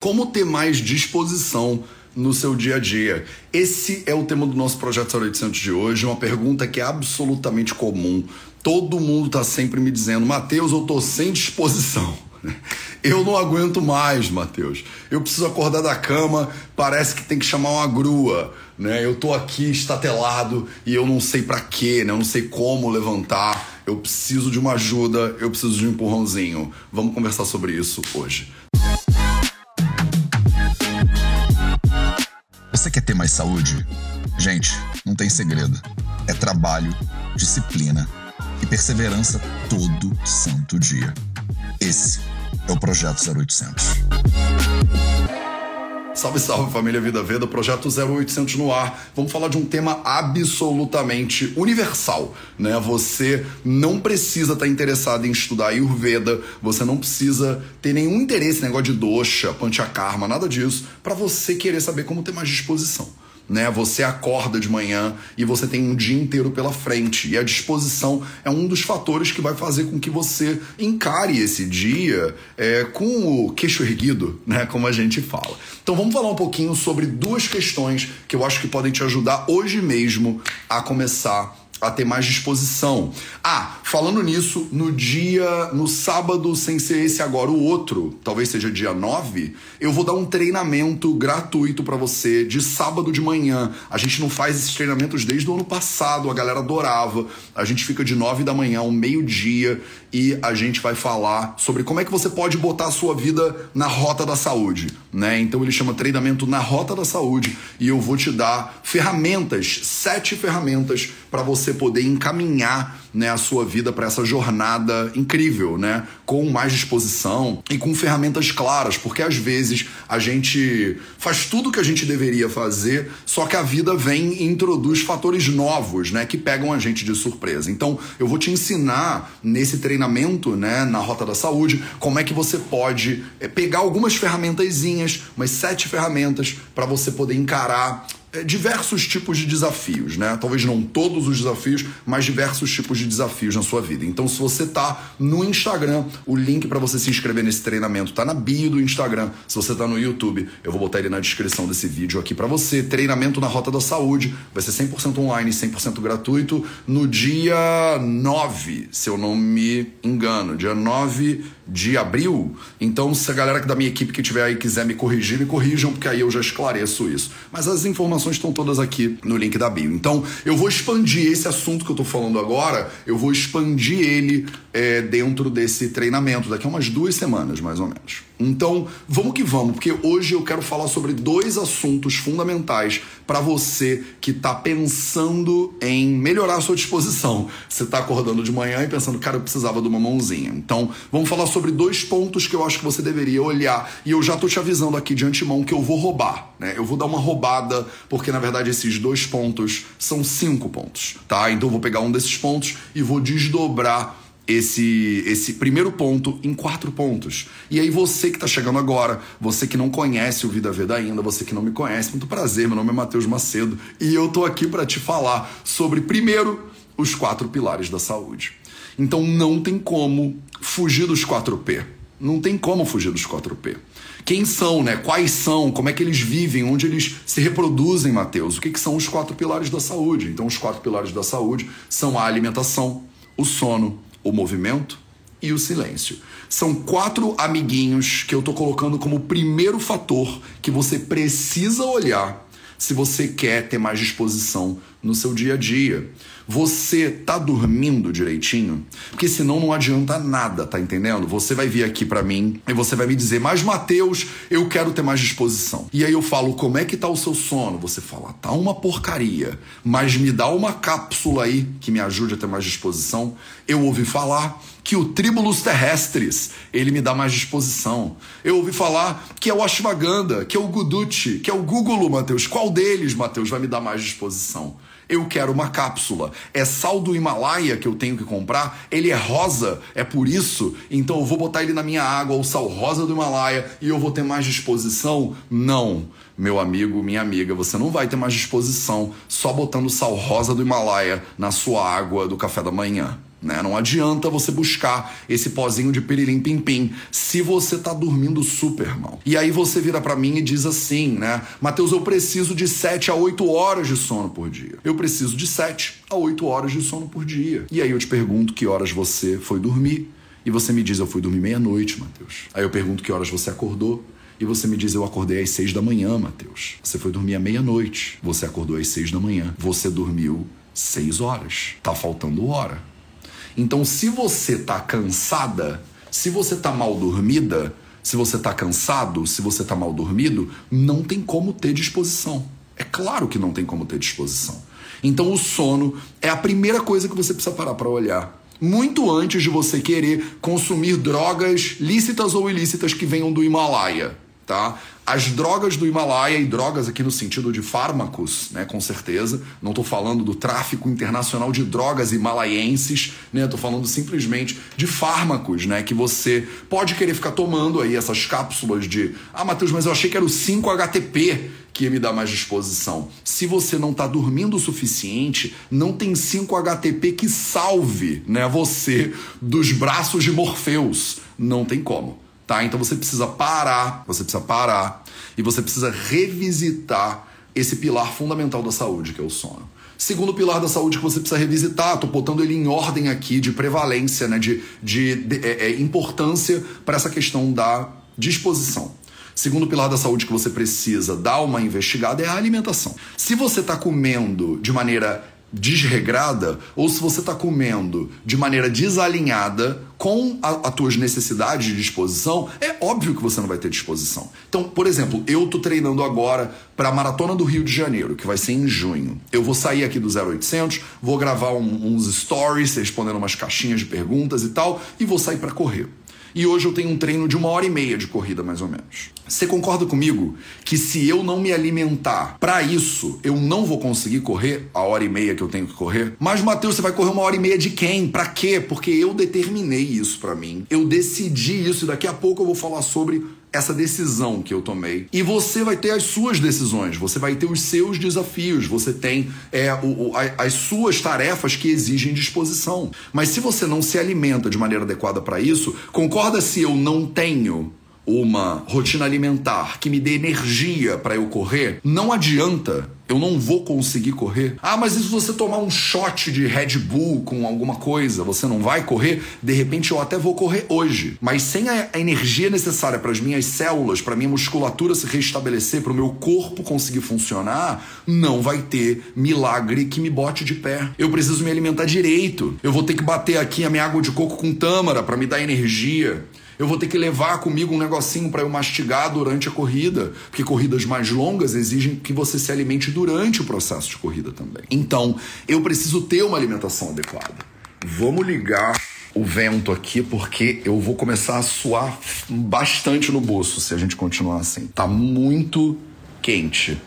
Como ter mais disposição no seu dia a dia? Esse é o tema do nosso projeto 0800 de hoje, uma pergunta que é absolutamente comum. Todo mundo está sempre me dizendo, Mateus, eu tô sem disposição. Eu não aguento mais, Mateus. Eu preciso acordar da cama, parece que tem que chamar uma grua, né? Eu tô aqui estatelado e eu não sei para quê, né? Eu não sei como levantar. Eu preciso de uma ajuda, eu preciso de um empurrãozinho. Vamos conversar sobre isso hoje. Você quer ter mais saúde? Gente, não tem segredo. É trabalho, disciplina e perseverança todo santo dia. Esse é o Projeto 0800. Salve, salve família Vida Veda, projeto 0800 no ar. Vamos falar de um tema absolutamente universal, né? Você não precisa estar interessado em estudar Ayurveda, você não precisa ter nenhum interesse em negócio de dosha, panchakarma, nada disso, para você querer saber como ter mais disposição né? Você acorda de manhã e você tem um dia inteiro pela frente. E a disposição é um dos fatores que vai fazer com que você encare esse dia é, com o queixo erguido, né? Como a gente fala. Então vamos falar um pouquinho sobre duas questões que eu acho que podem te ajudar hoje mesmo a começar a ter mais disposição. Ah, falando nisso, no dia, no sábado, sem ser esse agora o outro, talvez seja dia 9, eu vou dar um treinamento gratuito para você de sábado de manhã. A gente não faz esses treinamentos desde o ano passado, a galera adorava. A gente fica de 9 da manhã ao meio-dia e a gente vai falar sobre como é que você pode botar a sua vida na rota da saúde, né? Então ele chama treinamento na rota da saúde e eu vou te dar ferramentas, sete ferramentas para você poder encaminhar né, a sua vida para essa jornada incrível, né? Com mais disposição e com ferramentas claras, porque às vezes a gente faz tudo o que a gente deveria fazer, só que a vida vem e introduz fatores novos, né, que pegam a gente de surpresa. Então, eu vou te ensinar nesse treinamento, né, na Rota da Saúde, como é que você pode eh, pegar algumas ferramentazinhas, umas sete ferramentas para você poder encarar diversos tipos de desafios, né? Talvez não todos os desafios, mas diversos tipos de desafios na sua vida. Então, se você tá no Instagram, o link para você se inscrever nesse treinamento tá na bio do Instagram. Se você tá no YouTube, eu vou botar ele na descrição desse vídeo aqui para você. Treinamento na Rota da Saúde, vai ser 100% online, 100% gratuito no dia 9, se eu não me engano, dia 9 de abril. Então, se a galera da minha equipe que tiver aí quiser me corrigir, me corrijam, porque aí eu já esclareço isso. Mas as informações informações estão todas aqui no link da bio. Então, eu vou expandir esse assunto que eu estou falando agora, eu vou expandir ele é, dentro desse treinamento, daqui a umas duas semanas, mais ou menos. Então, vamos que vamos, porque hoje eu quero falar sobre dois assuntos fundamentais para você que está pensando em melhorar a sua disposição. Você está acordando de manhã e pensando, cara, eu precisava de uma mãozinha. Então, vamos falar sobre dois pontos que eu acho que você deveria olhar. E eu já estou te avisando aqui de antemão que eu vou roubar, né? Eu vou dar uma roubada, porque na verdade esses dois pontos são cinco pontos, tá? Então, eu vou pegar um desses pontos e vou desdobrar esse, esse primeiro ponto em quatro pontos. E aí você que está chegando agora, você que não conhece o Vida Veda ainda, você que não me conhece, muito prazer, meu nome é Matheus Macedo e eu tô aqui para te falar sobre primeiro os quatro pilares da saúde. Então não tem como fugir dos 4P. Não tem como fugir dos 4P. Quem são, né? Quais são? Como é que eles vivem? Onde eles se reproduzem, Mateus? O que, que são os quatro pilares da saúde? Então, os quatro pilares da saúde são a alimentação, o sono, o movimento e o silêncio. São quatro amiguinhos que eu estou colocando como primeiro fator que você precisa olhar se você quer ter mais disposição no seu dia a dia. Você tá dormindo direitinho? Porque senão não adianta nada, tá entendendo? Você vai vir aqui para mim e você vai me dizer: "Mas Mateus, eu quero ter mais disposição". E aí eu falo: "Como é que tá o seu sono?". Você fala: "Tá uma porcaria, mas me dá uma cápsula aí que me ajude a ter mais disposição". Eu ouvi falar que o Tribulus terrestris, ele me dá mais disposição. Eu ouvi falar que é o Ashwagandha, que é o Guduchi, que é o Google, Mateus. Qual deles, Mateus, vai me dar mais disposição? Eu quero uma cápsula. É sal do Himalaia que eu tenho que comprar? Ele é rosa, é por isso? Então eu vou botar ele na minha água, o sal rosa do Himalaia, e eu vou ter mais disposição? Não, meu amigo, minha amiga, você não vai ter mais disposição só botando sal rosa do Himalaia na sua água do café da manhã. Né? Não adianta você buscar esse pozinho de pirilim pim pim se você tá dormindo super mal. E aí você vira para mim e diz assim, né? Mateus, eu preciso de 7 a 8 horas de sono por dia. Eu preciso de 7 a 8 horas de sono por dia. E aí eu te pergunto que horas você foi dormir. E você me diz, eu fui dormir meia-noite, Mateus. Aí eu pergunto que horas você acordou. E você me diz, eu acordei às seis da manhã, Mateus. Você foi dormir à meia-noite. Você acordou às seis da manhã. Você dormiu seis horas. Tá faltando hora. Então, se você tá cansada, se você tá mal dormida, se você tá cansado, se você tá mal dormido, não tem como ter disposição. É claro que não tem como ter disposição. Então, o sono é a primeira coisa que você precisa parar para olhar. Muito antes de você querer consumir drogas lícitas ou ilícitas que venham do Himalaia tá? As drogas do Himalaia, e drogas aqui no sentido de fármacos, né, com certeza, não estou falando do tráfico internacional de drogas himalaienses, né, estou falando simplesmente de fármacos, né, que você pode querer ficar tomando aí essas cápsulas de, ah, Matheus, mas eu achei que era o 5-HTP que ia me dar mais disposição. Se você não está dormindo o suficiente, não tem 5-HTP que salve, né, você dos braços de Morpheus. Não tem como tá? Então você precisa parar, você precisa parar e você precisa revisitar esse pilar fundamental da saúde, que é o sono. Segundo pilar da saúde que você precisa revisitar, estou botando ele em ordem aqui de prevalência, né, de, de, de é, é, importância para essa questão da disposição. Segundo pilar da saúde que você precisa dar uma investigada é a alimentação. Se você está comendo de maneira desregrada ou se você está comendo de maneira desalinhada com as tuas necessidades de disposição, é óbvio que você não vai ter disposição. Então, por exemplo, eu tô treinando agora para a Maratona do Rio de Janeiro, que vai ser em junho. Eu vou sair aqui do 0800, vou gravar um, uns stories respondendo umas caixinhas de perguntas e tal, e vou sair para correr e hoje eu tenho um treino de uma hora e meia de corrida, mais ou menos. Você concorda comigo que se eu não me alimentar para isso, eu não vou conseguir correr a hora e meia que eu tenho que correr? Mas, Matheus, você vai correr uma hora e meia de quem? Para quê? Porque eu determinei isso para mim. Eu decidi isso e daqui a pouco eu vou falar sobre essa decisão que eu tomei. E você vai ter as suas decisões, você vai ter os seus desafios, você tem é, o, o, as suas tarefas que exigem disposição. Mas se você não se alimenta de maneira adequada para isso, concorda se eu não tenho uma rotina alimentar que me dê energia para eu correr, não adianta eu não vou conseguir correr. Ah, mas e se você tomar um shot de Red Bull com alguma coisa, você não vai correr? De repente eu até vou correr hoje, mas sem a energia necessária para as minhas células, para minha musculatura se restabelecer, para o meu corpo conseguir funcionar, não vai ter milagre que me bote de pé. Eu preciso me alimentar direito. Eu vou ter que bater aqui a minha água de coco com tâmara para me dar energia. Eu vou ter que levar comigo um negocinho para eu mastigar durante a corrida, porque corridas mais longas exigem que você se alimente durante o processo de corrida também. Então, eu preciso ter uma alimentação adequada. Vamos ligar o vento aqui porque eu vou começar a suar bastante no bolso se a gente continuar assim. Tá muito quente.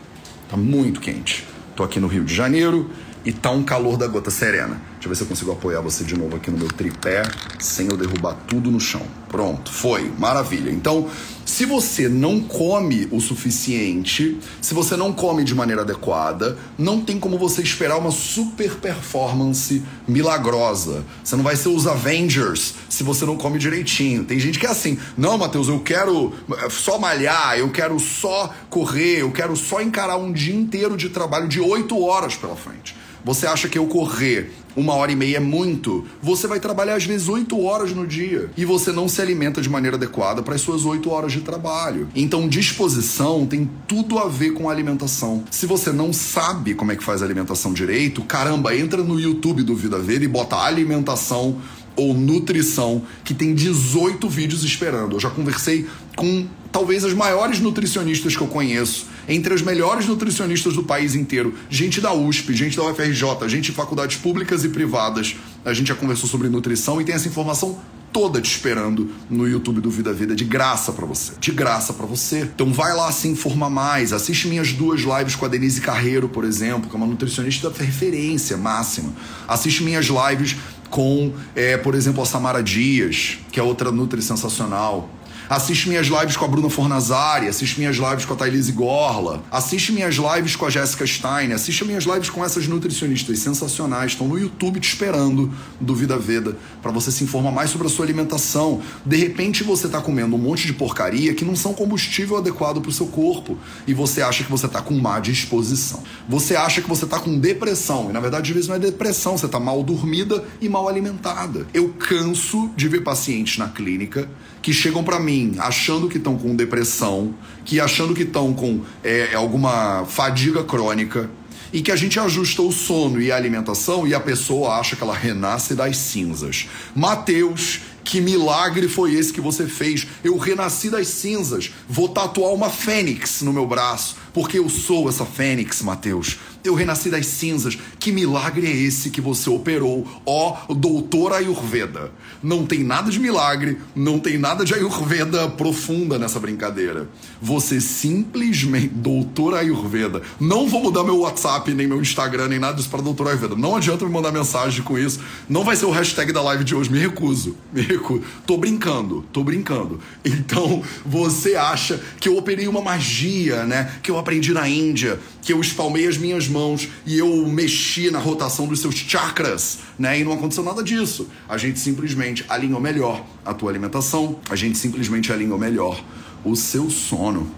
Tá muito quente. Tô aqui no Rio de Janeiro e tá um calor da gota serena. Deixa eu ver se eu consigo apoiar você de novo aqui no meu tripé sem eu derrubar tudo no chão. Pronto, foi, maravilha. Então, se você não come o suficiente, se você não come de maneira adequada, não tem como você esperar uma super performance milagrosa. Você não vai ser os Avengers se você não come direitinho. Tem gente que é assim: não, Matheus, eu quero só malhar, eu quero só correr, eu quero só encarar um dia inteiro de trabalho de oito horas pela frente. Você acha que eu correr uma hora e meia é muito, você vai trabalhar às vezes oito horas no dia e você não se alimenta de maneira adequada para as suas oito horas de trabalho. Então, disposição tem tudo a ver com alimentação. Se você não sabe como é que faz alimentação direito, caramba, entra no YouTube do Vida Verde e bota alimentação ou nutrição, que tem 18 vídeos esperando. Eu já conversei com talvez as maiores nutricionistas que eu conheço, entre as melhores nutricionistas do país inteiro, gente da USP, gente da UFRJ, gente de faculdades públicas e privadas. A gente já conversou sobre nutrição e tem essa informação toda te esperando no YouTube do Vida Vida de graça para você. De graça para você. Então vai lá se informar mais, assiste minhas duas lives com a Denise Carreiro, por exemplo, que é uma nutricionista da referência máxima. Assiste minhas lives com, é, por exemplo, a Samara Dias, que é outra nutri sensacional Assiste minhas lives com a Bruna Fornazari, assiste minhas lives com a Thailise Gorla, assiste minhas lives com a Jéssica Stein, assiste minhas lives com essas nutricionistas sensacionais, estão no YouTube te esperando do Vida Veda para você se informar mais sobre a sua alimentação. De repente você está comendo um monte de porcaria que não são combustível adequado para o seu corpo e você acha que você está com má disposição. Você acha que você está com depressão e na verdade às vezes não é depressão, você está mal dormida e mal alimentada. Eu canso de ver pacientes na clínica que chegam para mim achando que estão com depressão, que achando que estão com é, alguma fadiga crônica e que a gente ajusta o sono e a alimentação e a pessoa acha que ela renasce das cinzas. Mateus que milagre foi esse que você fez? Eu renasci das cinzas. Vou tatuar uma fênix no meu braço, porque eu sou essa fênix, Mateus. Eu renasci das cinzas. Que milagre é esse que você operou, ó doutor Ayurveda? Não tem nada de milagre, não tem nada de Ayurveda profunda nessa brincadeira. Você simplesmente, doutor Ayurveda, não vou mudar meu WhatsApp, nem meu Instagram, nem nada disso para doutor Ayurveda. Não adianta me mandar mensagem com isso. Não vai ser o hashtag da live de hoje. Me recuso. Me recuso. Tô brincando, tô brincando. Então, você acha que eu operei uma magia, né? Que eu aprendi na Índia, que eu espalmei as minhas mãos e eu mexi na rotação dos seus chakras, né? E não aconteceu nada disso. A gente simplesmente alinhou melhor a tua alimentação, a gente simplesmente alinhou melhor o seu sono.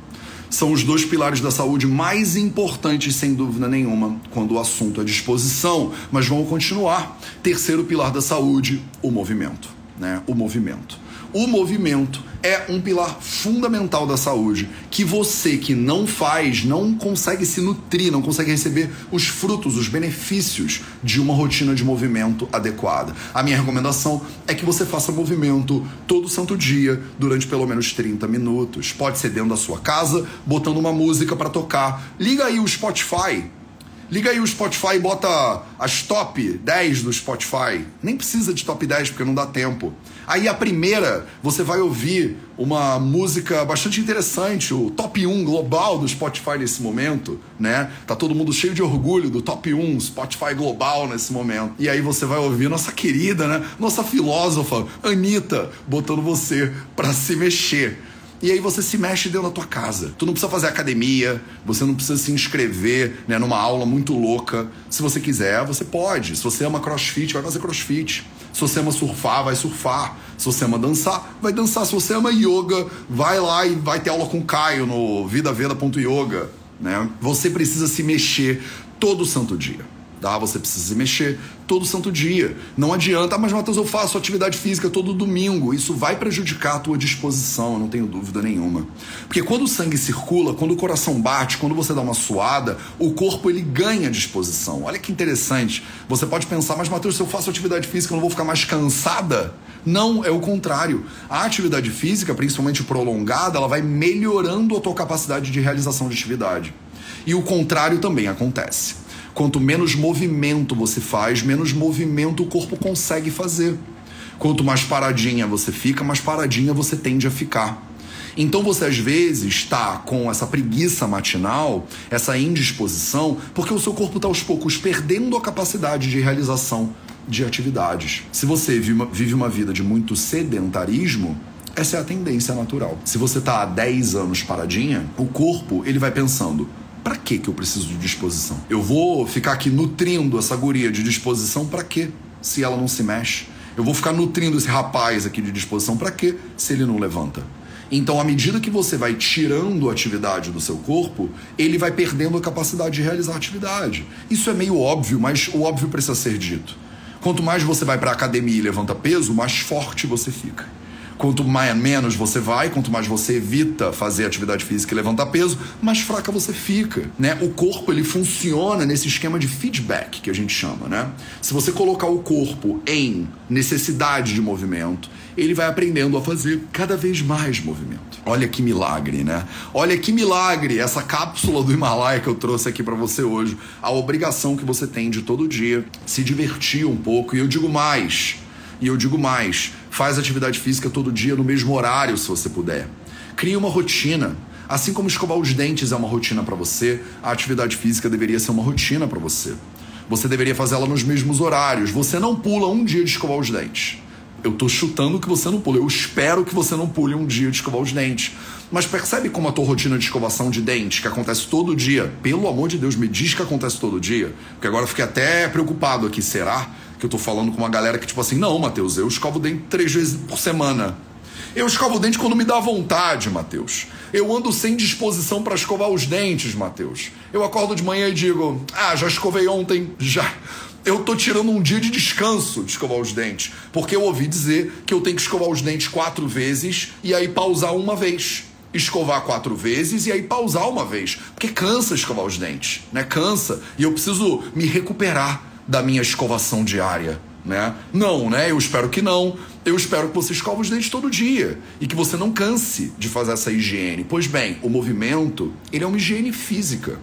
São os dois pilares da saúde mais importantes, sem dúvida nenhuma, quando o assunto é disposição. Mas vamos continuar. Terceiro pilar da saúde, o movimento. Né? O movimento. O movimento é um pilar fundamental da saúde que você que não faz não consegue se nutrir, não consegue receber os frutos, os benefícios de uma rotina de movimento adequada. A minha recomendação é que você faça movimento todo santo dia durante pelo menos 30 minutos. Pode ser dentro da sua casa, botando uma música para tocar. Liga aí o Spotify Liga aí o Spotify e bota as top 10 do Spotify. Nem precisa de top 10 porque não dá tempo. Aí a primeira, você vai ouvir uma música bastante interessante, o top 1 global do Spotify nesse momento, né? Tá todo mundo cheio de orgulho do top 1 Spotify global nesse momento. E aí você vai ouvir nossa querida, né? Nossa filósofa, Anitta, botando você para se mexer. E aí você se mexe dentro da tua casa. Tu não precisa fazer academia, você não precisa se inscrever né, numa aula muito louca. Se você quiser, você pode. Se você ama crossfit, vai fazer crossfit. Se você ama surfar, vai surfar. Se você ama dançar, vai dançar. Se você ama yoga, vai lá e vai ter aula com o Caio no vidaveda.yoga. Né? Você precisa se mexer todo santo dia tá? Você precisa se mexer todo santo dia. Não adianta, ah, mas Matheus, eu faço atividade física todo domingo. Isso vai prejudicar a tua disposição, não tenho dúvida nenhuma. Porque quando o sangue circula, quando o coração bate, quando você dá uma suada, o corpo ele ganha disposição. Olha que interessante. Você pode pensar, mas Matheus, se eu faço atividade física, eu não vou ficar mais cansada? Não, é o contrário. A atividade física, principalmente prolongada, ela vai melhorando a tua capacidade de realização de atividade. E o contrário também acontece. Quanto menos movimento você faz, menos movimento o corpo consegue fazer. Quanto mais paradinha você fica, mais paradinha você tende a ficar. Então você às vezes está com essa preguiça matinal, essa indisposição, porque o seu corpo está aos poucos perdendo a capacidade de realização de atividades. Se você vive uma vida de muito sedentarismo, essa é a tendência natural. Se você está há 10 anos paradinha, o corpo ele vai pensando: para que que eu preciso de disposição? Eu vou ficar aqui nutrindo essa guria de disposição para quê? Se ela não se mexe. Eu vou ficar nutrindo esse rapaz aqui de disposição para quê? Se ele não levanta. Então, à medida que você vai tirando a atividade do seu corpo, ele vai perdendo a capacidade de realizar atividade. Isso é meio óbvio, mas o óbvio precisa ser dito. Quanto mais você vai para a academia e levanta peso, mais forte você fica. Quanto mais, menos você vai, quanto mais você evita fazer atividade física e levantar peso, mais fraca você fica, né? O corpo ele funciona nesse esquema de feedback que a gente chama, né? Se você colocar o corpo em necessidade de movimento, ele vai aprendendo a fazer cada vez mais movimento. Olha que milagre, né? Olha que milagre essa cápsula do Himalaia que eu trouxe aqui para você hoje. A obrigação que você tem de todo dia se divertir um pouco. E eu digo mais, e eu digo mais, faz atividade física todo dia no mesmo horário, se você puder. Crie uma rotina. Assim como escovar os dentes é uma rotina para você, a atividade física deveria ser uma rotina para você. Você deveria fazê-la nos mesmos horários. Você não pula um dia de escovar os dentes. Eu tô chutando que você não pule. Eu espero que você não pule um dia de escovar os dentes. Mas percebe como a tua rotina de escovação de dentes, que acontece todo dia, pelo amor de Deus, me diz que acontece todo dia. Porque agora eu fiquei até preocupado aqui. Será que eu tô falando com uma galera que, tipo assim, não, Matheus, eu escovo o dente três vezes por semana. Eu escovo o dente quando me dá vontade, Matheus. Eu ando sem disposição para escovar os dentes, Matheus. Eu acordo de manhã e digo: Ah, já escovei ontem, já. Eu tô tirando um dia de descanso de escovar os dentes, porque eu ouvi dizer que eu tenho que escovar os dentes quatro vezes e aí pausar uma vez escovar quatro vezes e aí pausar uma vez. Porque cansa escovar os dentes, né? Cansa. E eu preciso me recuperar da minha escovação diária, né? Não, né? Eu espero que não. Eu espero que você escove os dentes todo dia e que você não canse de fazer essa higiene. Pois bem, o movimento, ele é uma higiene física.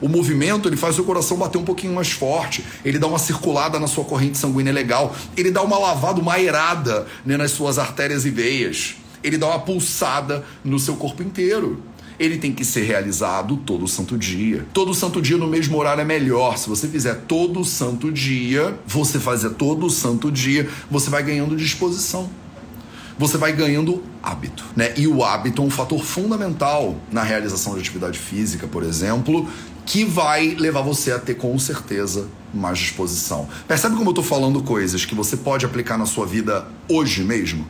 O movimento ele faz o coração bater um pouquinho mais forte, ele dá uma circulada na sua corrente sanguínea legal, ele dá uma lavada, uma aerada né, nas suas artérias e veias ele dá uma pulsada no seu corpo inteiro. Ele tem que ser realizado todo santo dia. Todo santo dia no mesmo horário é melhor. Se você fizer todo santo dia, você fazer todo santo dia, você vai ganhando disposição. Você vai ganhando hábito, né? E o hábito é um fator fundamental na realização de atividade física, por exemplo, que vai levar você a ter com certeza mais disposição. Percebe como eu tô falando coisas que você pode aplicar na sua vida hoje mesmo?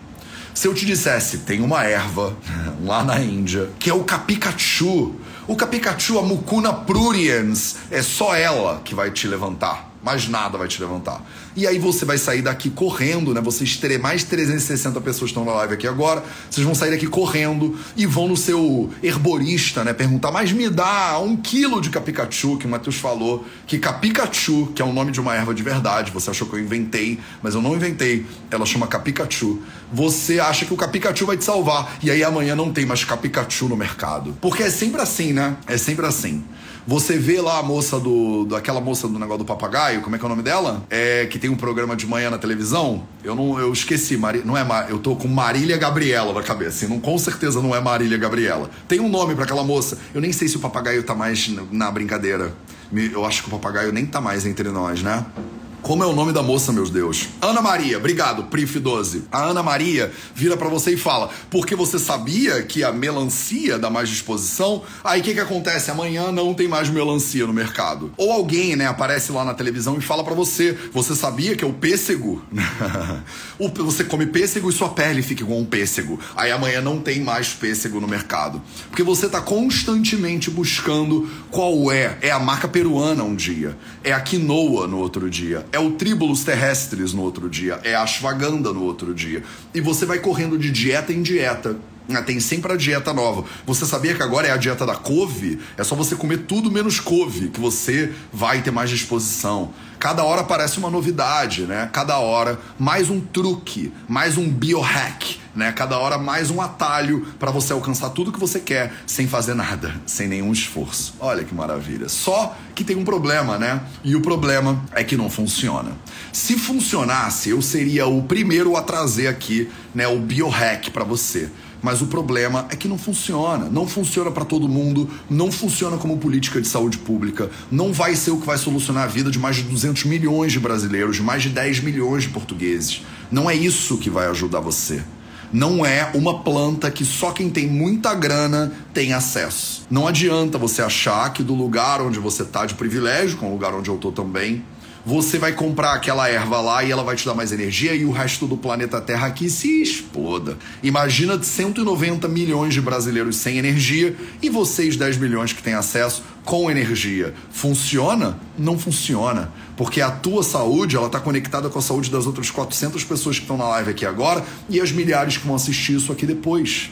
Se eu te dissesse, tem uma erva lá na Índia, que é o Capikachu. O Capikachu, a Mucuna pruriens, é só ela que vai te levantar mais nada vai te levantar. E aí você vai sair daqui correndo, né? Vocês terem mais 360 pessoas que estão na live aqui agora, vocês vão sair daqui correndo e vão no seu herborista, né? Perguntar, mas me dá um quilo de capicachu, que o Matheus falou, que capicachu, que é o nome de uma erva de verdade, você achou que eu inventei, mas eu não inventei, ela chama capicachu. Você acha que o capicachu vai te salvar, e aí amanhã não tem mais capicachu no mercado. Porque é sempre assim, né? É sempre assim. Você vê lá a moça do. daquela moça do negócio do papagaio, como é que é o nome dela? É que tem um programa de manhã na televisão. Eu não eu esqueci, Mari, não é Mar, eu tô com Marília Gabriela na cabeça. Não, com certeza não é Marília Gabriela. Tem um nome para aquela moça. Eu nem sei se o papagaio tá mais na brincadeira. Eu acho que o papagaio nem tá mais entre nós, né? Como é o nome da moça, meus Deus? Ana Maria, obrigado, Prif 12. A Ana Maria vira para você e fala: porque você sabia que a melancia dá mais disposição? Aí o que, que acontece? Amanhã não tem mais melancia no mercado. Ou alguém, né, aparece lá na televisão e fala para você: você sabia que é o pêssego? você come pêssego e sua pele fica igual um pêssego. Aí amanhã não tem mais pêssego no mercado. Porque você tá constantemente buscando qual é. É a marca peruana um dia, é a quinoa no outro dia é o Tribulus terrestres no outro dia, é a Ashwagandha no outro dia. E você vai correndo de dieta em dieta. Ah, tem sempre a dieta nova. Você sabia que agora é a dieta da couve? É só você comer tudo menos couve, que você vai ter mais disposição. Cada hora aparece uma novidade, né? Cada hora mais um truque, mais um biohack, né? Cada hora mais um atalho para você alcançar tudo que você quer sem fazer nada, sem nenhum esforço. Olha que maravilha. Só que tem um problema, né? E o problema é que não funciona. Se funcionasse, eu seria o primeiro a trazer aqui, né, o biohack para você. Mas o problema é que não funciona. Não funciona para todo mundo, não funciona como política de saúde pública, não vai ser o que vai solucionar a vida de mais de 200 milhões de brasileiros, de mais de 10 milhões de portugueses. Não é isso que vai ajudar você. Não é uma planta que só quem tem muita grana tem acesso. Não adianta você achar que do lugar onde você tá de privilégio, com o lugar onde eu tô também, você vai comprar aquela erva lá e ela vai te dar mais energia e o resto do planeta Terra aqui se exploda. Imagina 190 milhões de brasileiros sem energia e vocês 10 milhões que têm acesso com energia. Funciona? Não funciona. Porque a tua saúde, ela está conectada com a saúde das outras 400 pessoas que estão na live aqui agora e as milhares que vão assistir isso aqui depois.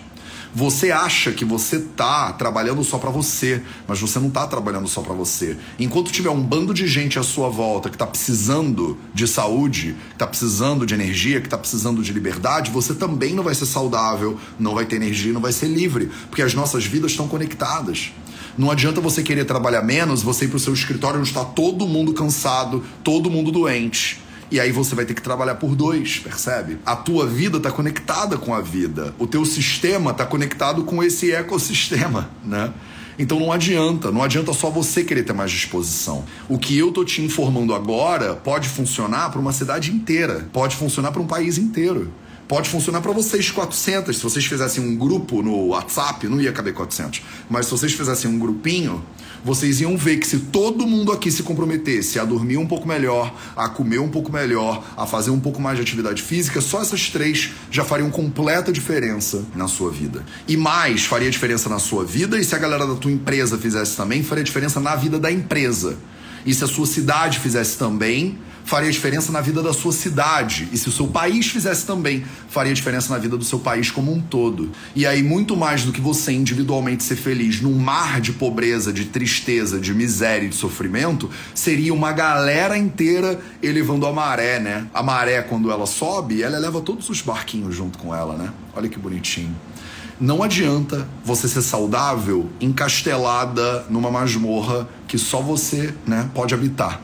Você acha que você tá trabalhando só para você, mas você não tá trabalhando só para você. Enquanto tiver um bando de gente à sua volta que tá precisando de saúde, que tá precisando de energia, que tá precisando de liberdade, você também não vai ser saudável, não vai ter energia, não vai ser livre, porque as nossas vidas estão conectadas. Não adianta você querer trabalhar menos, você ir pro seu escritório onde está todo mundo cansado, todo mundo doente. E aí você vai ter que trabalhar por dois, percebe? A tua vida está conectada com a vida. O teu sistema está conectado com esse ecossistema, né? Então não adianta, não adianta só você querer ter mais disposição. O que eu tô te informando agora pode funcionar para uma cidade inteira, pode funcionar para um país inteiro. Pode funcionar para vocês 400. Se vocês fizessem um grupo no WhatsApp, não ia caber 400. Mas se vocês fizessem um grupinho, vocês iam ver que se todo mundo aqui se comprometesse a dormir um pouco melhor, a comer um pouco melhor, a fazer um pouco mais de atividade física, só essas três já fariam completa diferença na sua vida. E mais, faria diferença na sua vida, e se a galera da tua empresa fizesse também, faria diferença na vida da empresa. E se a sua cidade fizesse também, faria diferença na vida da sua cidade. E se o seu país fizesse também, faria diferença na vida do seu país como um todo. E aí, muito mais do que você individualmente ser feliz num mar de pobreza, de tristeza, de miséria e de sofrimento, seria uma galera inteira elevando a maré, né? A maré, quando ela sobe, ela leva todos os barquinhos junto com ela, né? Olha que bonitinho. Não adianta você ser saudável encastelada numa masmorra que só você né, pode habitar.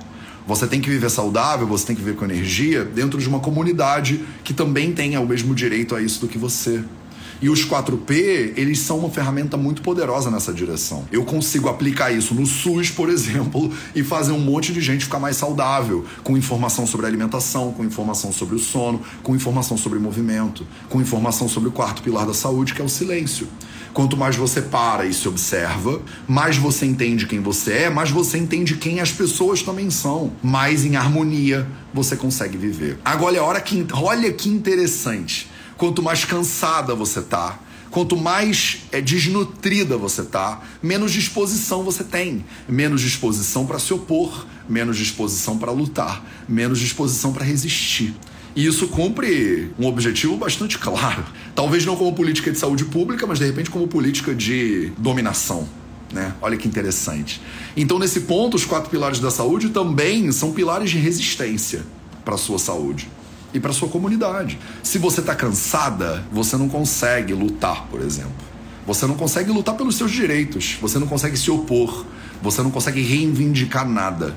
Você tem que viver saudável, você tem que viver com energia dentro de uma comunidade que também tenha o mesmo direito a isso do que você. E os 4P, eles são uma ferramenta muito poderosa nessa direção. Eu consigo aplicar isso no SUS, por exemplo, e fazer um monte de gente ficar mais saudável, com informação sobre alimentação, com informação sobre o sono, com informação sobre movimento, com informação sobre o quarto pilar da saúde, que é o silêncio. Quanto mais você para e se observa, mais você entende quem você é, mais você entende quem as pessoas também são. Mais em harmonia você consegue viver. Agora, olha que, olha que interessante. Quanto mais cansada você tá, quanto mais é, desnutrida você tá, menos disposição você tem. Menos disposição para se opor, menos disposição para lutar, menos disposição para resistir. E isso cumpre um objetivo bastante claro. Talvez não como política de saúde pública, mas de repente como política de dominação. Né? Olha que interessante. Então, nesse ponto, os quatro pilares da saúde também são pilares de resistência para a sua saúde e para sua comunidade. Se você está cansada, você não consegue lutar, por exemplo. Você não consegue lutar pelos seus direitos, você não consegue se opor, você não consegue reivindicar nada.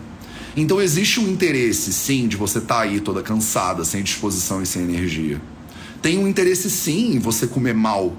Então existe um interesse, sim, de você estar tá aí toda cansada, sem disposição e sem energia. Tem um interesse, sim, em você comer mal.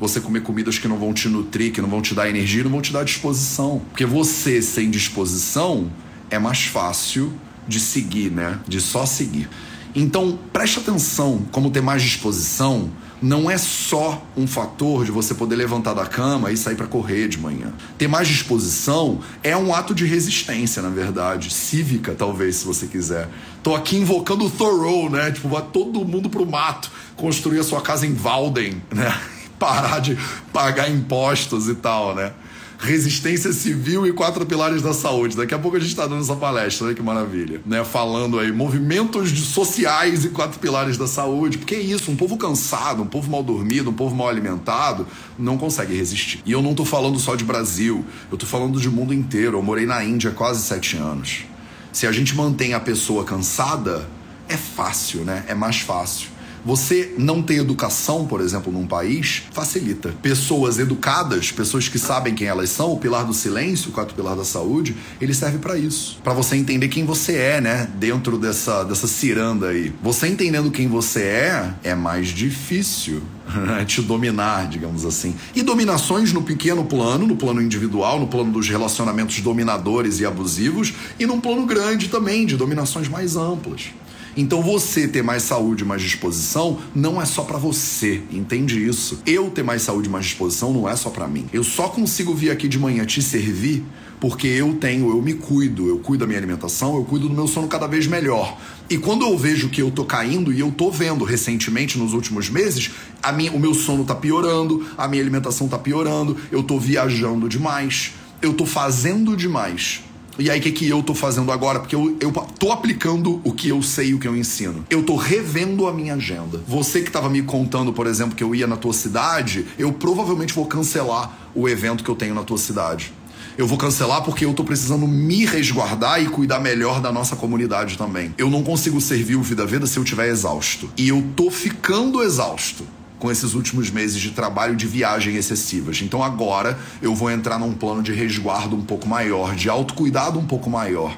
Você comer comidas que não vão te nutrir, que não vão te dar energia, não vão te dar disposição. Porque você sem disposição é mais fácil de seguir, né? De só seguir. Então, preste atenção como ter mais disposição não é só um fator de você poder levantar da cama e sair para correr de manhã. Ter mais disposição é um ato de resistência, na verdade, cívica, talvez, se você quiser. Tô aqui invocando o Thoreau, né? Tipo, vai todo mundo pro mato construir a sua casa em Walden, né? Parar de pagar impostos e tal, né? Resistência civil e quatro pilares da saúde. Daqui a pouco a gente está dando essa palestra, olha que maravilha. Né? Falando aí, movimentos sociais e quatro pilares da saúde. Porque é isso, um povo cansado, um povo mal dormido, um povo mal alimentado, não consegue resistir. E eu não estou falando só de Brasil, eu estou falando de mundo inteiro. Eu morei na Índia quase sete anos. Se a gente mantém a pessoa cansada, é fácil, né? É mais fácil. Você não ter educação, por exemplo, num país, facilita. Pessoas educadas, pessoas que sabem quem elas são, o pilar do silêncio, o quarto pilar da saúde, ele serve para isso. para você entender quem você é, né? Dentro dessa, dessa ciranda aí. Você entendendo quem você é, é mais difícil te dominar, digamos assim. E dominações no pequeno plano, no plano individual, no plano dos relacionamentos dominadores e abusivos, e num plano grande também, de dominações mais amplas. Então você ter mais saúde, mais disposição, não é só para você, entende isso? Eu ter mais saúde, mais disposição não é só para mim. Eu só consigo vir aqui de manhã te servir porque eu tenho, eu me cuido, eu cuido da minha alimentação, eu cuido do meu sono cada vez melhor. E quando eu vejo que eu tô caindo, e eu tô vendo recentemente nos últimos meses, a minha, o meu sono tá piorando, a minha alimentação tá piorando, eu tô viajando demais, eu tô fazendo demais. E aí, o que, que eu tô fazendo agora? Porque eu, eu tô aplicando o que eu sei, o que eu ensino. Eu tô revendo a minha agenda. Você que tava me contando, por exemplo, que eu ia na tua cidade, eu provavelmente vou cancelar o evento que eu tenho na tua cidade. Eu vou cancelar porque eu tô precisando me resguardar e cuidar melhor da nossa comunidade também. Eu não consigo servir o Vida Veda se eu estiver exausto. E eu tô ficando exausto com esses últimos meses de trabalho de viagem excessivas. Então agora eu vou entrar num plano de resguardo um pouco maior, de autocuidado um pouco maior.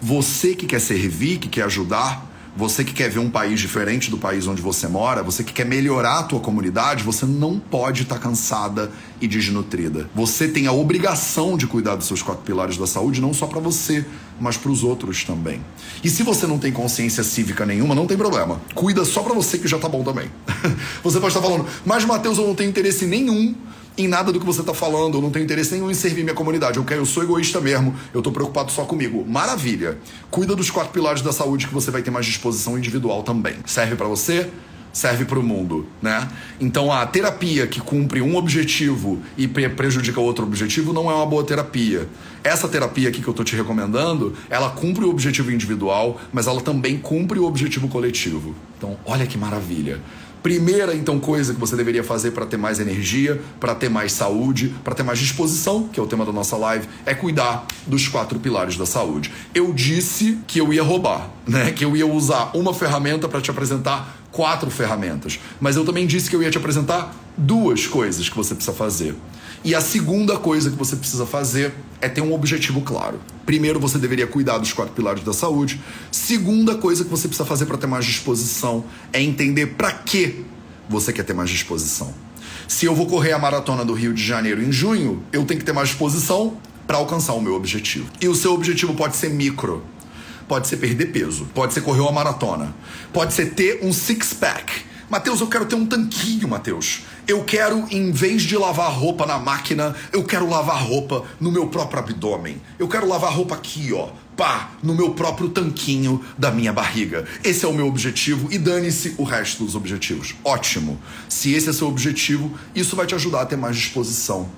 Você que quer servir, que quer ajudar, Você que quer ver um país diferente do país onde você mora, você que quer melhorar a tua comunidade, você não pode estar tá cansada e desnutrida. Você tem a obrigação de cuidar dos seus quatro pilares da saúde, não só para você, mas para os outros também. E se você não tem consciência cívica nenhuma, não tem problema. Cuida só para você que já tá bom também. você pode estar falando, mas Mateus, eu não tenho interesse nenhum em nada do que você está falando, eu não tenho interesse nenhum em servir minha comunidade. Eu, quero, eu sou egoísta mesmo, eu estou preocupado só comigo. Maravilha. Cuida dos quatro pilares da saúde que você vai ter mais disposição individual também. Serve para você? serve para o mundo, né? Então a terapia que cumpre um objetivo e prejudica outro objetivo não é uma boa terapia. Essa terapia aqui que eu estou te recomendando, ela cumpre o objetivo individual, mas ela também cumpre o objetivo coletivo. Então, olha que maravilha. Primeira, então, coisa que você deveria fazer para ter mais energia, para ter mais saúde, para ter mais disposição, que é o tema da nossa live, é cuidar dos quatro pilares da saúde. Eu disse que eu ia roubar, né? Que eu ia usar uma ferramenta para te apresentar quatro ferramentas. Mas eu também disse que eu ia te apresentar duas coisas que você precisa fazer. E a segunda coisa que você precisa fazer é ter um objetivo claro. Primeiro, você deveria cuidar dos quatro pilares da saúde. Segunda coisa que você precisa fazer para ter mais disposição é entender para que você quer ter mais disposição. Se eu vou correr a maratona do Rio de Janeiro em junho, eu tenho que ter mais disposição para alcançar o meu objetivo. E o seu objetivo pode ser micro. Pode ser perder peso, pode ser correr uma maratona, pode ser ter um six-pack. Mateus, eu quero ter um tanquinho, Mateus. Eu quero, em vez de lavar roupa na máquina, eu quero lavar roupa no meu próprio abdômen. Eu quero lavar roupa aqui, ó. Pá, no meu próprio tanquinho da minha barriga. Esse é o meu objetivo e dane-se o resto dos objetivos. Ótimo. Se esse é seu objetivo, isso vai te ajudar a ter mais disposição.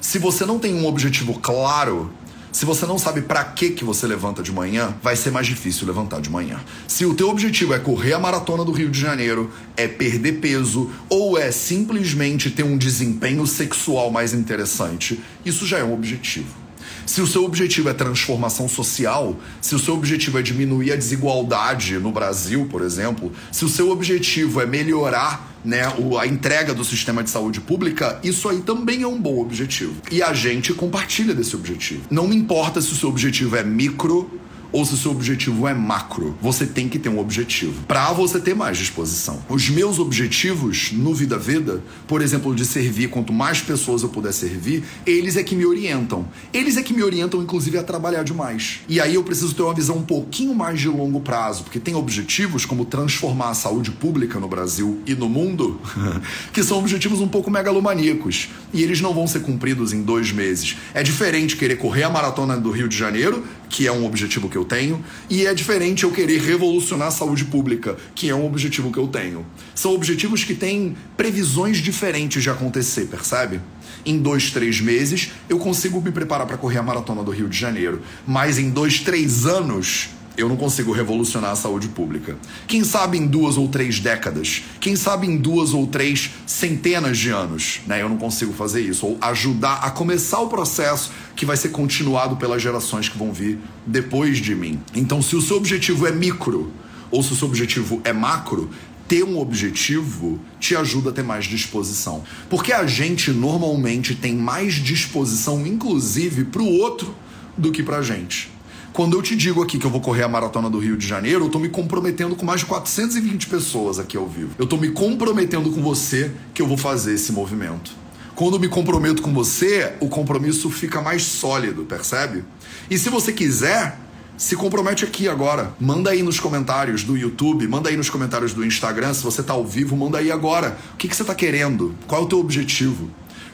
Se você não tem um objetivo claro, se você não sabe para que que você levanta de manhã, vai ser mais difícil levantar de manhã. Se o teu objetivo é correr a maratona do Rio de Janeiro, é perder peso ou é simplesmente ter um desempenho sexual mais interessante, isso já é um objetivo. Se o seu objetivo é transformação social, se o seu objetivo é diminuir a desigualdade no Brasil, por exemplo, se o seu objetivo é melhorar né, a entrega do sistema de saúde pública, isso aí também é um bom objetivo. E a gente compartilha desse objetivo. Não importa se o seu objetivo é micro ou se o seu objetivo é macro. Você tem que ter um objetivo para você ter mais disposição. Os meus objetivos no Vida Veda, por exemplo, de servir quanto mais pessoas eu puder servir, eles é que me orientam. Eles é que me orientam, inclusive, a trabalhar demais. E aí eu preciso ter uma visão um pouquinho mais de longo prazo, porque tem objetivos como transformar a saúde pública no Brasil e no mundo, que são objetivos um pouco megalomaníacos. E eles não vão ser cumpridos em dois meses. É diferente querer correr a maratona do Rio de Janeiro, que é um objetivo que eu tenho, e é diferente eu querer revolucionar a saúde pública, que é um objetivo que eu tenho. São objetivos que têm previsões diferentes de acontecer, percebe? Em dois, três meses eu consigo me preparar para correr a maratona do Rio de Janeiro, mas em dois, três anos eu não consigo revolucionar a saúde pública. Quem sabe em duas ou três décadas, quem sabe em duas ou três centenas de anos, né? Eu não consigo fazer isso. Ou ajudar a começar o processo que vai ser continuado pelas gerações que vão vir depois de mim. Então, se o seu objetivo é micro ou se o seu objetivo é macro, ter um objetivo te ajuda a ter mais disposição. Porque a gente normalmente tem mais disposição, inclusive, para o outro do que para a gente. Quando eu te digo aqui que eu vou correr a maratona do Rio de Janeiro, eu tô me comprometendo com mais de 420 pessoas aqui ao vivo. Eu tô me comprometendo com você que eu vou fazer esse movimento. Quando eu me comprometo com você, o compromisso fica mais sólido, percebe? E se você quiser, se compromete aqui agora. Manda aí nos comentários do YouTube, manda aí nos comentários do Instagram, se você tá ao vivo, manda aí agora. O que, que você tá querendo? Qual é o teu objetivo?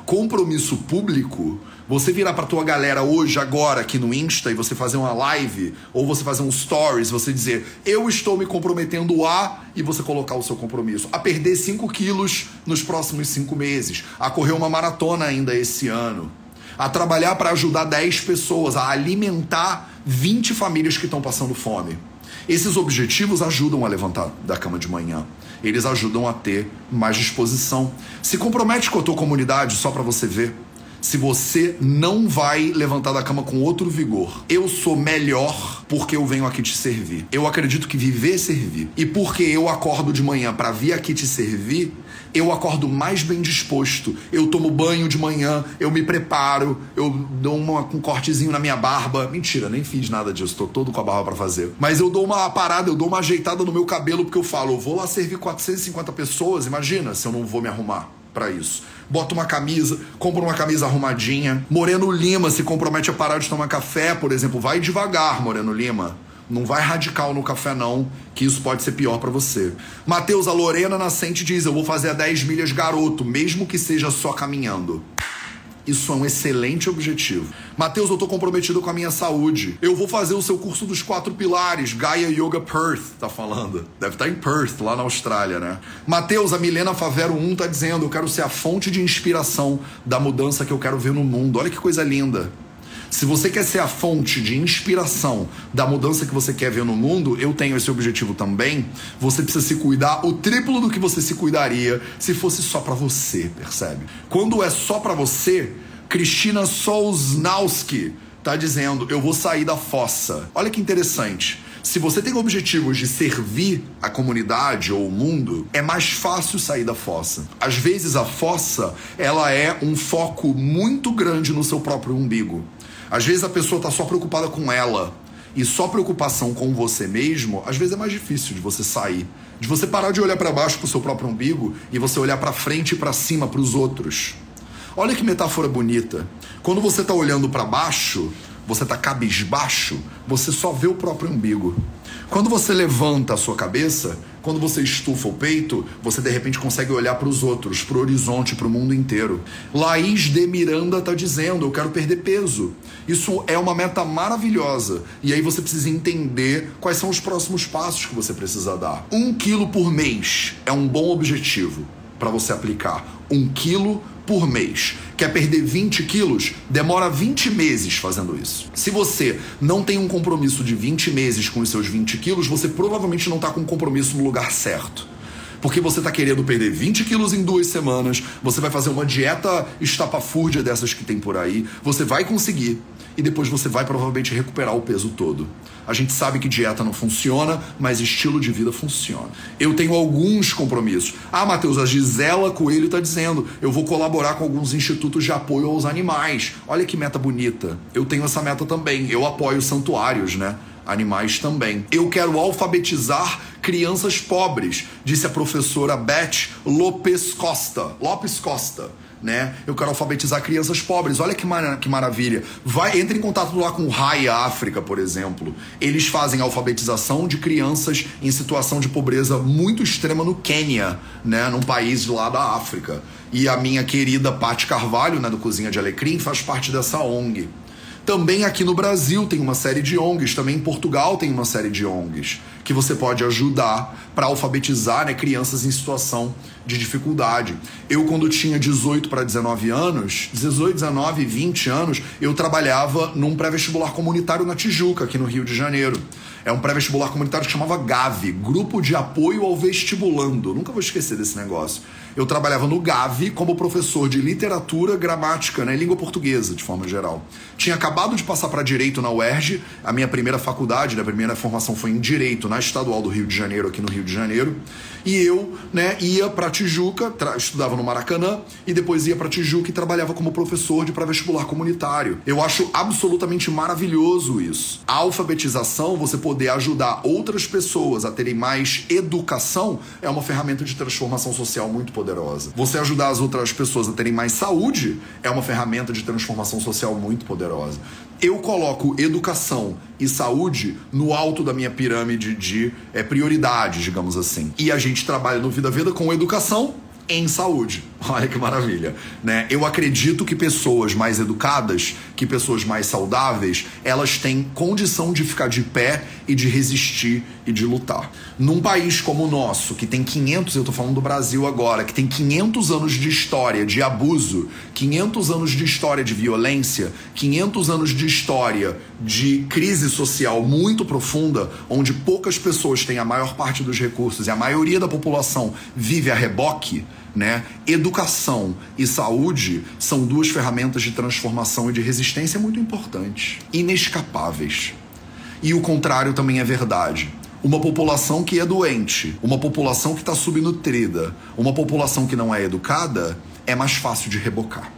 Compromisso público você virar para tua galera hoje, agora, aqui no Insta, e você fazer uma live, ou você fazer um stories, você dizer, eu estou me comprometendo a, e você colocar o seu compromisso, a perder 5 quilos nos próximos 5 meses, a correr uma maratona ainda esse ano, a trabalhar para ajudar 10 pessoas, a alimentar 20 famílias que estão passando fome. Esses objetivos ajudam a levantar da cama de manhã. Eles ajudam a ter mais disposição. Se compromete com a tua comunidade só para você ver. Se você não vai levantar da cama com outro vigor. Eu sou melhor porque eu venho aqui te servir. Eu acredito que viver é servir. E porque eu acordo de manhã para vir aqui te servir, eu acordo mais bem disposto. Eu tomo banho de manhã, eu me preparo, eu dou uma, um cortezinho na minha barba. Mentira, nem fiz nada disso, tô todo com a barba para fazer. Mas eu dou uma parada, eu dou uma ajeitada no meu cabelo porque eu falo, eu vou lá servir 450 pessoas, imagina se eu não vou me arrumar para isso. Bota uma camisa, compra uma camisa arrumadinha. Moreno Lima se compromete a parar de tomar café, por exemplo. Vai devagar, Moreno Lima. Não vai radical no café, não, que isso pode ser pior para você. Matheus, a Lorena Nascente diz: Eu vou fazer a 10 milhas garoto, mesmo que seja só caminhando. Isso é um excelente objetivo. Mateus, eu tô comprometido com a minha saúde. Eu vou fazer o seu curso dos quatro pilares, Gaia Yoga Perth, tá falando. Deve estar tá em Perth, lá na Austrália, né? Mateus, a Milena Favero 1 tá dizendo: eu quero ser a fonte de inspiração da mudança que eu quero ver no mundo. Olha que coisa linda. Se você quer ser a fonte de inspiração da mudança que você quer ver no mundo, eu tenho esse objetivo também. Você precisa se cuidar o triplo do que você se cuidaria se fosse só para você, percebe? Quando é só para você, Cristina Solznowski tá dizendo: "Eu vou sair da fossa". Olha que interessante. Se você tem objetivos de servir a comunidade ou o mundo, é mais fácil sair da fossa. Às vezes a fossa, ela é um foco muito grande no seu próprio umbigo. Às vezes a pessoa está só preocupada com ela e só preocupação com você mesmo, às vezes é mais difícil de você sair, de você parar de olhar para baixo para o seu próprio umbigo e você olhar para frente e para cima para os outros. Olha que metáfora bonita. Quando você está olhando para baixo, você está cabisbaixo, você só vê o próprio umbigo. Quando você levanta a sua cabeça, quando você estufa o peito, você de repente consegue olhar para os outros, para o horizonte, para o mundo inteiro. Laís de Miranda está dizendo: Eu quero perder peso. Isso é uma meta maravilhosa. E aí você precisa entender quais são os próximos passos que você precisa dar. Um quilo por mês é um bom objetivo para você aplicar. Um quilo por mês. Quer perder 20 quilos? Demora 20 meses fazendo isso. Se você não tem um compromisso de 20 meses com os seus 20 quilos, você provavelmente não está com um compromisso no lugar certo porque você está querendo perder 20 quilos em duas semanas, você vai fazer uma dieta estapafúrdia dessas que tem por aí, você vai conseguir e depois você vai provavelmente recuperar o peso todo. A gente sabe que dieta não funciona, mas estilo de vida funciona. Eu tenho alguns compromissos. Ah, Matheus, a Gisela Coelho está dizendo: eu vou colaborar com alguns institutos de apoio aos animais. Olha que meta bonita. Eu tenho essa meta também. Eu apoio santuários, né? Animais também. Eu quero alfabetizar crianças pobres, disse a professora Beth Lopes Costa. Lopes Costa. Né? Eu quero alfabetizar crianças pobres. Olha que, mar que maravilha. Vai, entre em contato lá com o RAI África, por exemplo. Eles fazem alfabetização de crianças em situação de pobreza muito extrema no Quênia, né? num país lá da África. E a minha querida Paty Carvalho, né, do Cozinha de Alecrim, faz parte dessa ONG. Também aqui no Brasil tem uma série de ONGs, também em Portugal tem uma série de ONGs que você pode ajudar para alfabetizar né, crianças em situação de dificuldade. Eu, quando tinha 18 para 19 anos, 18, 19, 20 anos, eu trabalhava num pré-vestibular comunitário na Tijuca, aqui no Rio de Janeiro. É um pré-vestibular comunitário que chamava GAV Grupo de Apoio ao Vestibulando. Nunca vou esquecer desse negócio. Eu trabalhava no GAV como professor de literatura, gramática né, língua portuguesa, de forma geral. Tinha acabado de passar para Direito na UERJ, a minha primeira faculdade, né, a primeira formação foi em Direito na Estadual do Rio de Janeiro, aqui no Rio de Janeiro. E eu né, ia para Tijuca, estudava no Maracanã, e depois ia para Tijuca e trabalhava como professor de pré-vestibular comunitário. Eu acho absolutamente maravilhoso isso. A alfabetização, você poder ajudar outras pessoas a terem mais educação, é uma ferramenta de transformação social muito poderosa. Você ajudar as outras pessoas a terem mais saúde é uma ferramenta de transformação social muito poderosa. Eu coloco educação e saúde no alto da minha pirâmide de é, prioridades, digamos assim. E a gente trabalha no Vida Vida com educação em saúde. Olha que maravilha, né? Eu acredito que pessoas mais educadas, que pessoas mais saudáveis, elas têm condição de ficar de pé e de resistir e de lutar. Num país como o nosso, que tem 500, eu tô falando do Brasil agora, que tem 500 anos de história de abuso, 500 anos de história de violência, 500 anos de história de crise social muito profunda, onde poucas pessoas têm a maior parte dos recursos e a maioria da população vive a reboque, né? Educação e saúde são duas ferramentas de transformação e de resistência muito importantes, inescapáveis. E o contrário também é verdade. Uma população que é doente, uma população que está subnutrida, uma população que não é educada, é mais fácil de rebocar.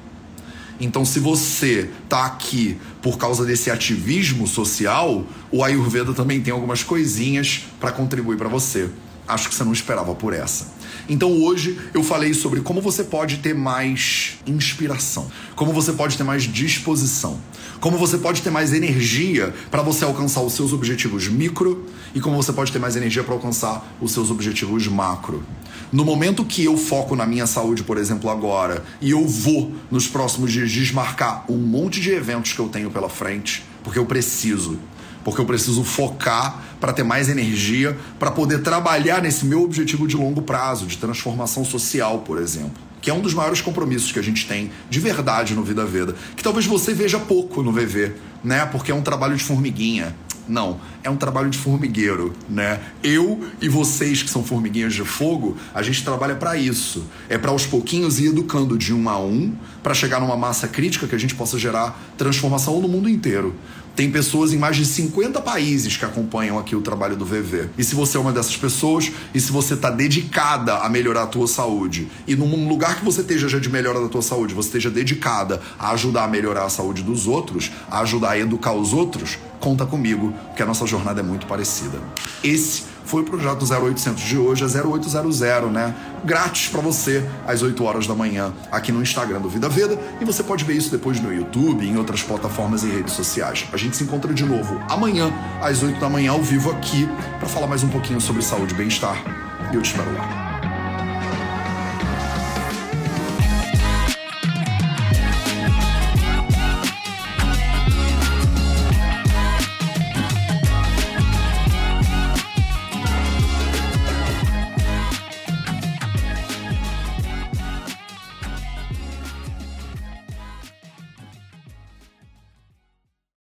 Então, se você está aqui por causa desse ativismo social, o Ayurveda também tem algumas coisinhas para contribuir para você. Acho que você não esperava por essa. Então hoje eu falei sobre como você pode ter mais inspiração, como você pode ter mais disposição, como você pode ter mais energia para você alcançar os seus objetivos micro e como você pode ter mais energia para alcançar os seus objetivos macro. No momento que eu foco na minha saúde, por exemplo, agora, e eu vou nos próximos dias desmarcar um monte de eventos que eu tenho pela frente, porque eu preciso porque eu preciso focar para ter mais energia para poder trabalhar nesse meu objetivo de longo prazo, de transformação social, por exemplo. Que é um dos maiores compromissos que a gente tem de verdade no Vida Veda. Que talvez você veja pouco no VV, né? Porque é um trabalho de formiguinha. Não, é um trabalho de formigueiro, né? Eu e vocês que são formiguinhas de fogo, a gente trabalha para isso. É para aos pouquinhos ir educando de um a um, para chegar numa massa crítica que a gente possa gerar transformação no mundo inteiro. Tem pessoas em mais de 50 países que acompanham aqui o trabalho do VV. E se você é uma dessas pessoas, e se você está dedicada a melhorar a tua saúde, e num lugar que você esteja já de melhora da tua saúde, você esteja dedicada a ajudar a melhorar a saúde dos outros, a ajudar a educar os outros, conta comigo, que a nossa jornada é muito parecida. Esse foi o projeto 0800 de hoje, é 0800, né? Grátis para você, às 8 horas da manhã, aqui no Instagram do Vida Veda. E você pode ver isso depois no YouTube em outras plataformas e redes sociais. A gente se encontra de novo amanhã, às 8 da manhã, ao vivo aqui, para falar mais um pouquinho sobre saúde e bem-estar. E eu te espero lá.